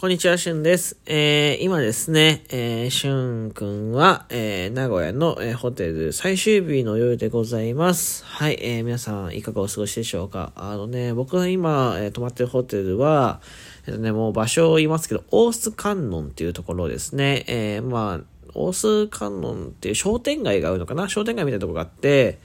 こんにちは、しゅんです。えー、今ですね、えー、しゅんくんは、えー、名古屋の、えー、ホテル最終日の夜でございます。はい、えー、皆さんいかがお過ごしでしょうかあのね、僕が今、えー、泊まってるホテルは、えっ、とね、もう場所を言いますけど、オース観音っていうところですね。えー、まあ、オース観音っていう商店街があるのかな？商店街みたいなとこがあって、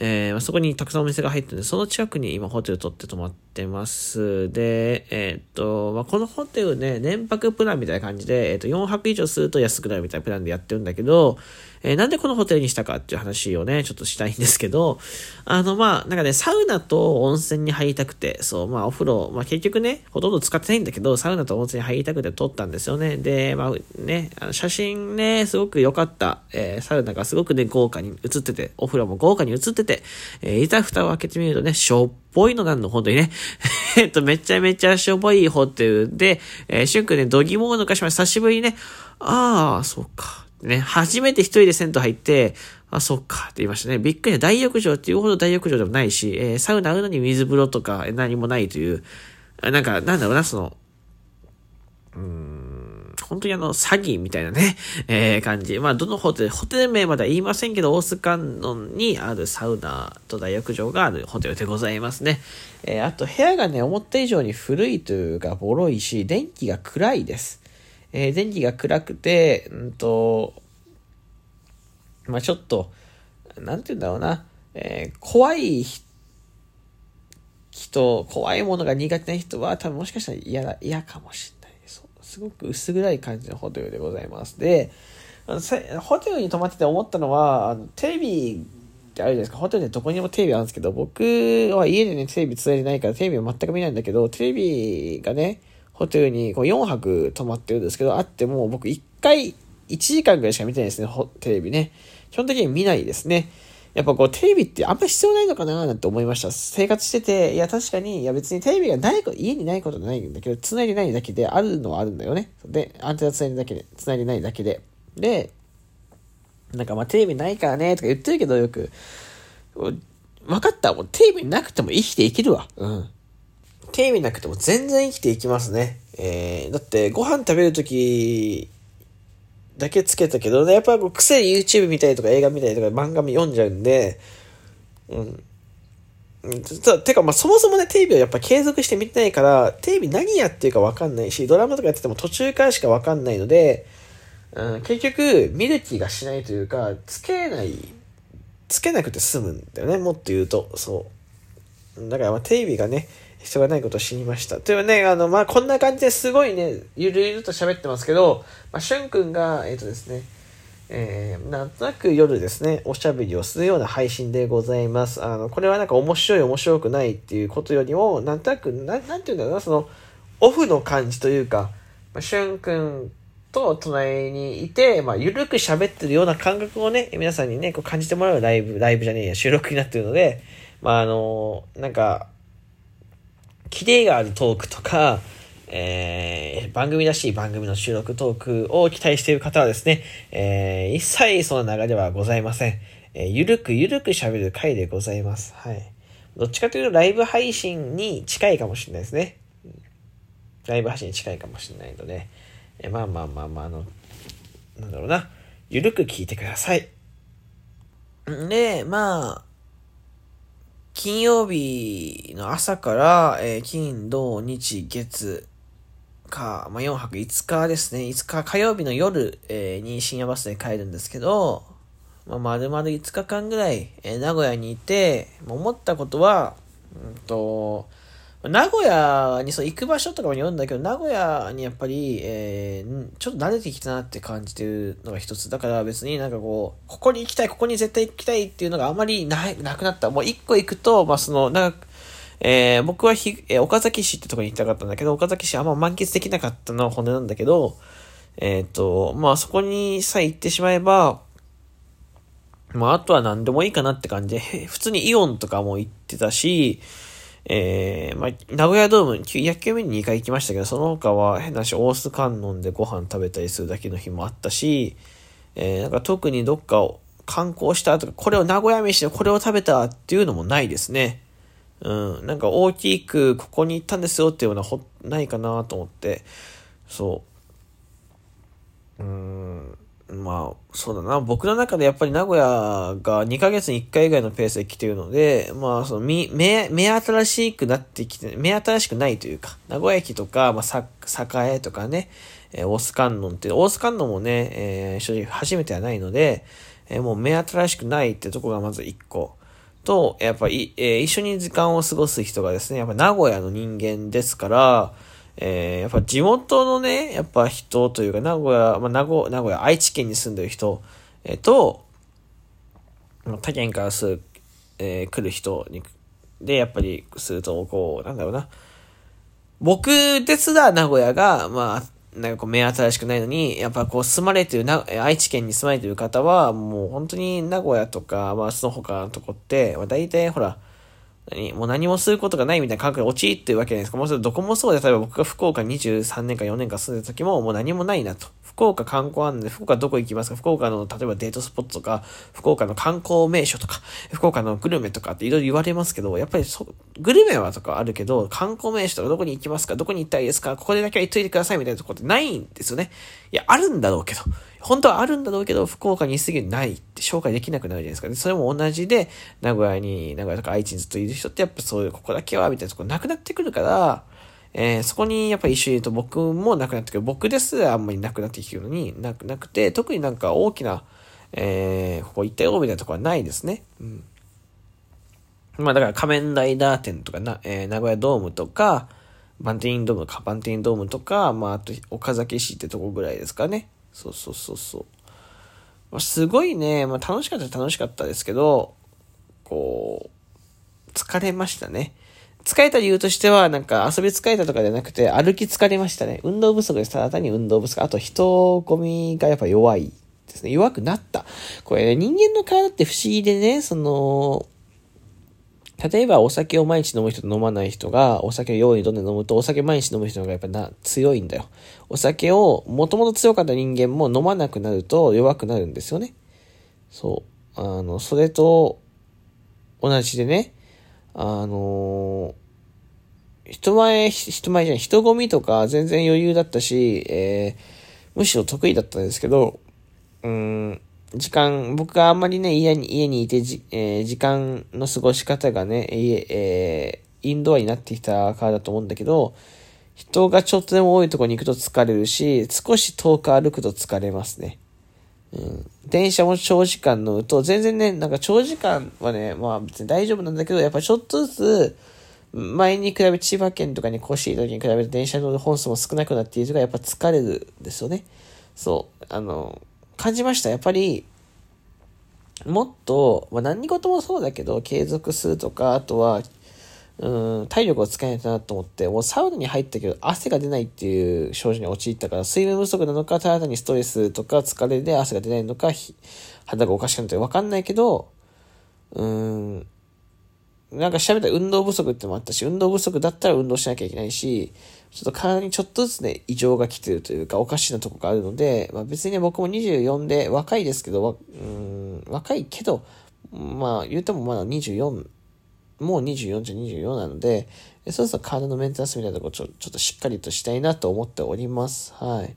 えー、そこにたくさんお店が入ってるんで、その近くに今ホテル取って泊まってます。で、えー、っと、まあ、このホテルね、年泊プランみたいな感じで、えー、っと、4泊以上すると安くなるみたいなプランでやってるんだけど、えー、なんでこのホテルにしたかっていう話をね、ちょっとしたいんですけど、あの、まあ、なんかね、サウナと温泉に入りたくて、そう、まあ、お風呂、まあ、結局ね、ほとんど使ってないんだけど、サウナと温泉に入りたくて撮ったんですよね。で、まあ、ね、あの写真ね、すごく良かった、えー、サウナがすごくね、豪華に映ってて、お風呂も豪華に映ってて、えー、いざ蓋を開けてみるとね、しょっぽいのなんの、本当にね。えっと、めちゃめちゃしょぼいホテルで、えー、しゅんくんね、どぎもを抜かしました。久しぶりにね、ああ、そうか。ね、初めて一人で銭湯入って、あ、そっか、って言いましたね。びっくり大浴場っていうほど大浴場でもないし、えー、サウナあるのに水風呂とか何もないという、なんか、なんだろうな、その、うーん、本当にあの、詐欺みたいなね、えー、感じ。まあ、どのホテル、ホテル名までは言いませんけど、大須観音にあるサウナと大浴場があるホテルでございますね。えー、あと、部屋がね、思った以上に古いというか、ボロいし、電気が暗いです。えー、電気が暗くて、うんと、まあちょっと、なんて言うんだろうな、えー、怖い人、怖いものが苦手な人は多分もしかしたら嫌だ、嫌かもしれないです。すごく薄暗い感じのホテルでございます。で、ホテルに泊まってて思ったのは、あのテレビってあるじゃないですか。ホテルでどこにもテレビあるんですけど、僕は家でね、テレビ伝えてないからテレビを全く見ないんだけど、テレビがね、ホテルにこう4泊泊まってるんですけど、あっても僕1回1時間ぐらいしか見てないですね、テレビね。基本的に見ないですね。やっぱこうテレビってあんま必要ないのかななんて思いました。生活してて、いや確かに、いや別にテレビがないこと、家にないことないんだけど、繋いでないだけであるのはあるんだよね。で、アンテナ繋いでだけで、繋いでないだけで。で、なんかまあテレビないからねとか言ってるけどよく、分かった。もうテレビなくても生きていけるわ。うん。テレビなくても全然生きていきますね。えー、だってご飯食べるときだけつけたけど、ね、やっぱこう癖 YouTube 見たりとか映画見たりとか漫画読んじゃうんで、うん。てか、まあ、そもそもね、テレビをやっぱ継続して見てないから、テレビ何やってるかわかんないし、ドラマとかやってても途中からしかわかんないので、うん、結局、見る気がしないというか、つけない、つけなくて済むんだよね、もっと言うと、そう。だから、まあ、テレビがね、必要がないことを知りました。というね、あの、まあ、こんな感じですごいね、ゆるゆると喋ってますけど、まあ、しゅんくんが、えっ、ー、とですね、えー、なんとなく夜ですね、おしゃべりをするような配信でございます。あの、これはなんか面白い面白くないっていうことよりも、なんとなく、ななんていうんだろうな、その、オフの感じというか、まあ、しゅんくんと隣にいて、まあ、ゆるく喋ってるような感覚をね、皆さんにね、こう感じてもらうライブ、ライブじゃねえや、収録になってるので、まあ、あの、なんか、キレがあるトークとか、えー、番組らしい番組の収録トークを期待している方はですね、えー、一切その流れはございません。えー、ゆるくゆるく喋る回でございます。はい。どっちかというとライブ配信に近いかもしれないですね。ライブ配信に近いかもしれないので、えー、まあまあまあまあ、あの、なんだろうな。ゆるく聞いてください。で、まあ、金曜日の朝から、えー、金、土、日、月か、まあ、4泊5日ですね。5日火曜日の夜、えー、に深夜バスで帰るんですけど、まあ、丸々5日間ぐらい、えー、名古屋にいて、思ったことは、うんと、名古屋にそう行く場所とかもよるんだけど、名古屋にやっぱり、えー、ちょっと慣れてきたなって感じてるのが一つ。だから別になんかこう、ここに行きたい、ここに絶対行きたいっていうのがあまりななくなった。もう一個行くと、まあその、なんか、えー、僕はひ、えー、岡崎市ってとこに行きたかったんだけど、岡崎市あんま満喫できなかったのは骨なんだけど、えっ、ー、と、まあそこにさえ行ってしまえば、まああとは何でもいいかなって感じで、普通にイオンとかも行ってたし、えー、まあ、名古屋ドーム、野球目に2回行きましたけど、その他は変なし、大須観音でご飯食べたりするだけの日もあったし、えー、なんか特にどっかを観光したとか、これを名古屋飯でこれを食べたっていうのもないですね。うん、なんか大きくここに行ったんですよっていうのはほないかなと思って、そう。うん。まあ、そうだな。僕の中でやっぱり名古屋が2ヶ月に1回以外のペースで来てるので、まあ、その、み、目、目新しくなってきて、目新しくないというか、名古屋駅とか、まあ、栄とかね、えー、大須観音って、大須観音もね、えー、正直初めてはないので、えー、もう目新しくないってとこがまず1個。と、やっぱり、えー、一緒に時間を過ごす人がですね、やっぱ名古屋の人間ですから、えー、やっぱ地元のね、やっぱ人というか、名古屋、まあ、名古名古屋、愛知県に住んでる人、えー、と、他県からする、えー、来る人に、で、やっぱりすると、こう、なんだろうな。僕ですら名古屋が、まあ、なんかこう目新しくないのに、やっぱこう住まれてるな、愛知県に住まれてる方は、もう本当に名古屋とか、まあその他のとこって、まあ大体ほら、何もう何もすることがないみたいな感覚に陥ってるわけじゃないですか。もうそれどこもそうで、例えば僕が福岡23年か4年か住んでた時ももう何もないなと。福岡観光案で、福岡どこ行きますか？福岡の、例えばデートスポットとか、福岡の観光名所とか、福岡のグルメとかっていろいろ言われますけど、やっぱりそ、グルメはとかあるけど、観光名所とかどこに行きますか？どこに行ったらいいですか？ここでだけは行っといてくださいみたいなとこってないんですよね。いや、あるんだろうけど。本当はあるんだろうけど、福岡にすぎないって紹介できなくなるじゃないですか。で、それも同じで、名古屋に、名古屋とか愛知にずっといる人ってやっぱそういう、ここだけは、みたいなとこなくなってくるから、えー、そこにやっぱり一緒にいると僕もなくなってくる。僕ですらあんまりなくなってきてるのになくなくて、特になんか大きな、えー、ここ行ったよみたいなとこはないですね。うん。まあだから仮面ライダー店とかな、えー、名古屋ドームとか、バンティンドームか、バンティンドームとか、まああと岡崎市ってとこぐらいですかね。そうそうそうそう。まあ、すごいね、まあ楽しかった楽しかったですけど、こう、疲れましたね。疲れた理由としては、なんか遊び疲れたとかじゃなくて、歩き疲れましたね。運動不足です。ただ単に運動不足。あと人混みがやっぱ弱いですね。弱くなった。これ、ね、人間の体って不思議でね、その、例えばお酒を毎日飲む人と飲まない人が、お酒を用意どんで飲むと、お酒毎日飲む人がやっぱな、強いんだよ。お酒を、もともと強かった人間も飲まなくなると弱くなるんですよね。そう。あの、それと、同じでね、あのー、人前、人前じゃない、人混みとか全然余裕だったし、えー、むしろ得意だったんですけど、うん、時間、僕があんまりね、家に、家にいてじ、えー、時間の過ごし方がね、家、えー、インドアになってきたからだと思うんだけど、人がちょっとでも多いとこに行くと疲れるし、少し遠く歩くと疲れますね。うん。電車も長時間乗ると、全然ね、なんか長時間はね、まあ別に大丈夫なんだけど、やっぱちょっとずつ、前に比べ、千葉県とかに越していた時に比べて電車乗る本数も少なくなっているとか、やっぱ疲れるんですよね。そう。あの、感じました。やっぱり、もっと、まあ何事もそうだけど、継続するとか、あとは、うん、体力を使えないなと思って、もうサウナに入ったけど汗が出ないっていう症状に陥ったから、水分不足なのか、ただにストレスとか疲れで汗が出ないのか、肌がおかしくなってわかんないけど、うん、なんか調べたら運動不足ってもあったし、運動不足だったら運動しなきゃいけないし、ちょっと体にちょっとずつね、異常が来てるというか、おかしなとこがあるので、まあ別にね、僕も24で若いですけど、うん、若いけど、まあ言うてもまだ24もう24じゃ24なので、そろそろ体のメンテナンスみたいなとこちょちょっとしっかりとしたいなと思っております。はい。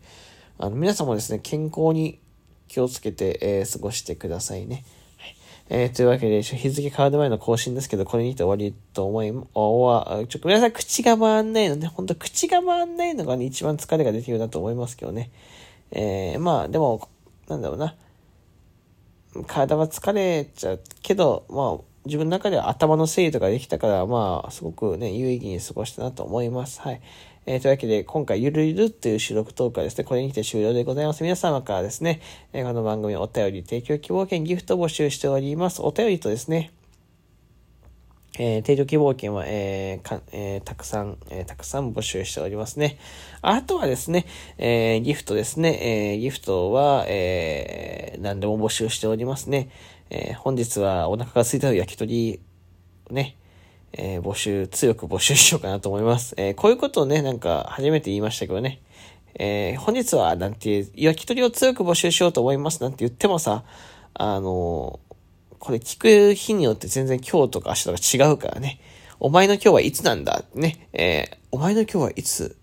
あの、皆さんもですね、健康に気をつけて、えー、過ごしてくださいね。えー、というわけで、日付変わる前の更新ですけど、これにて終わりと思い、おわ、ちょ、ごめんなさい、口が回んないので、ほんと口が回んないのがね、一番疲れが出てるなと思いますけどね。えー、まあ、でも、なんだろうな。体は疲れちゃうけど、まあ、自分の中では頭の整理とかできたから、まあ、すごくね、有意義に過ごしたなと思います。はい。えー、というわけで、今回、ゆるゆるっていう収録トークはですね、これにて終了でございます。皆様からですね、えー、この番組お便り提供希望券ギフト募集しております。お便りとですね、えー、提供希望券は、えーかえー、たくさん、えー、たくさん募集しておりますね。あとはですね、えー、ギフトですね。えー、ギフトは、えー、何でも募集しておりますね。えー、本日はお腹が空いた焼き鳥、ね、えー、募集、強く募集しようかなと思います。えー、こういうことをね、なんか初めて言いましたけどね、え本日は、なんて、焼き鳥を強く募集しようと思いますなんて言ってもさ、あのこれ聞く日によって全然今日とか明日とか違うからね。お前の今日はいつなんだ？ね。えお前の今日はいつ？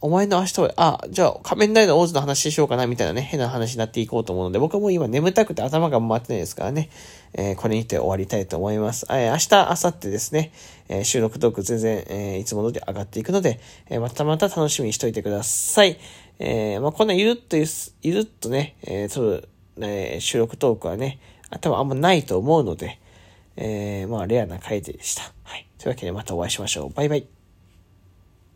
お前の明日は、あ、じゃあ仮面ライダーオーズの話しようかなみたいなね、変な話になっていこうと思うので、僕も今眠たくて頭が回ってないですからね、えー、これにて終わりたいと思います。えー、明日、明後日ですね、えー、収録トーク全然、え、いつも通り上がっていくので、え、またまた楽しみにしといてください。え、まあ、こんなゆるっとゆるっとね、えー、撮る、え、収録トークはね、多分あんまないと思うので、え、まあ、レアな回でした。はい。というわけでまたお会いしましょう。バイバイ。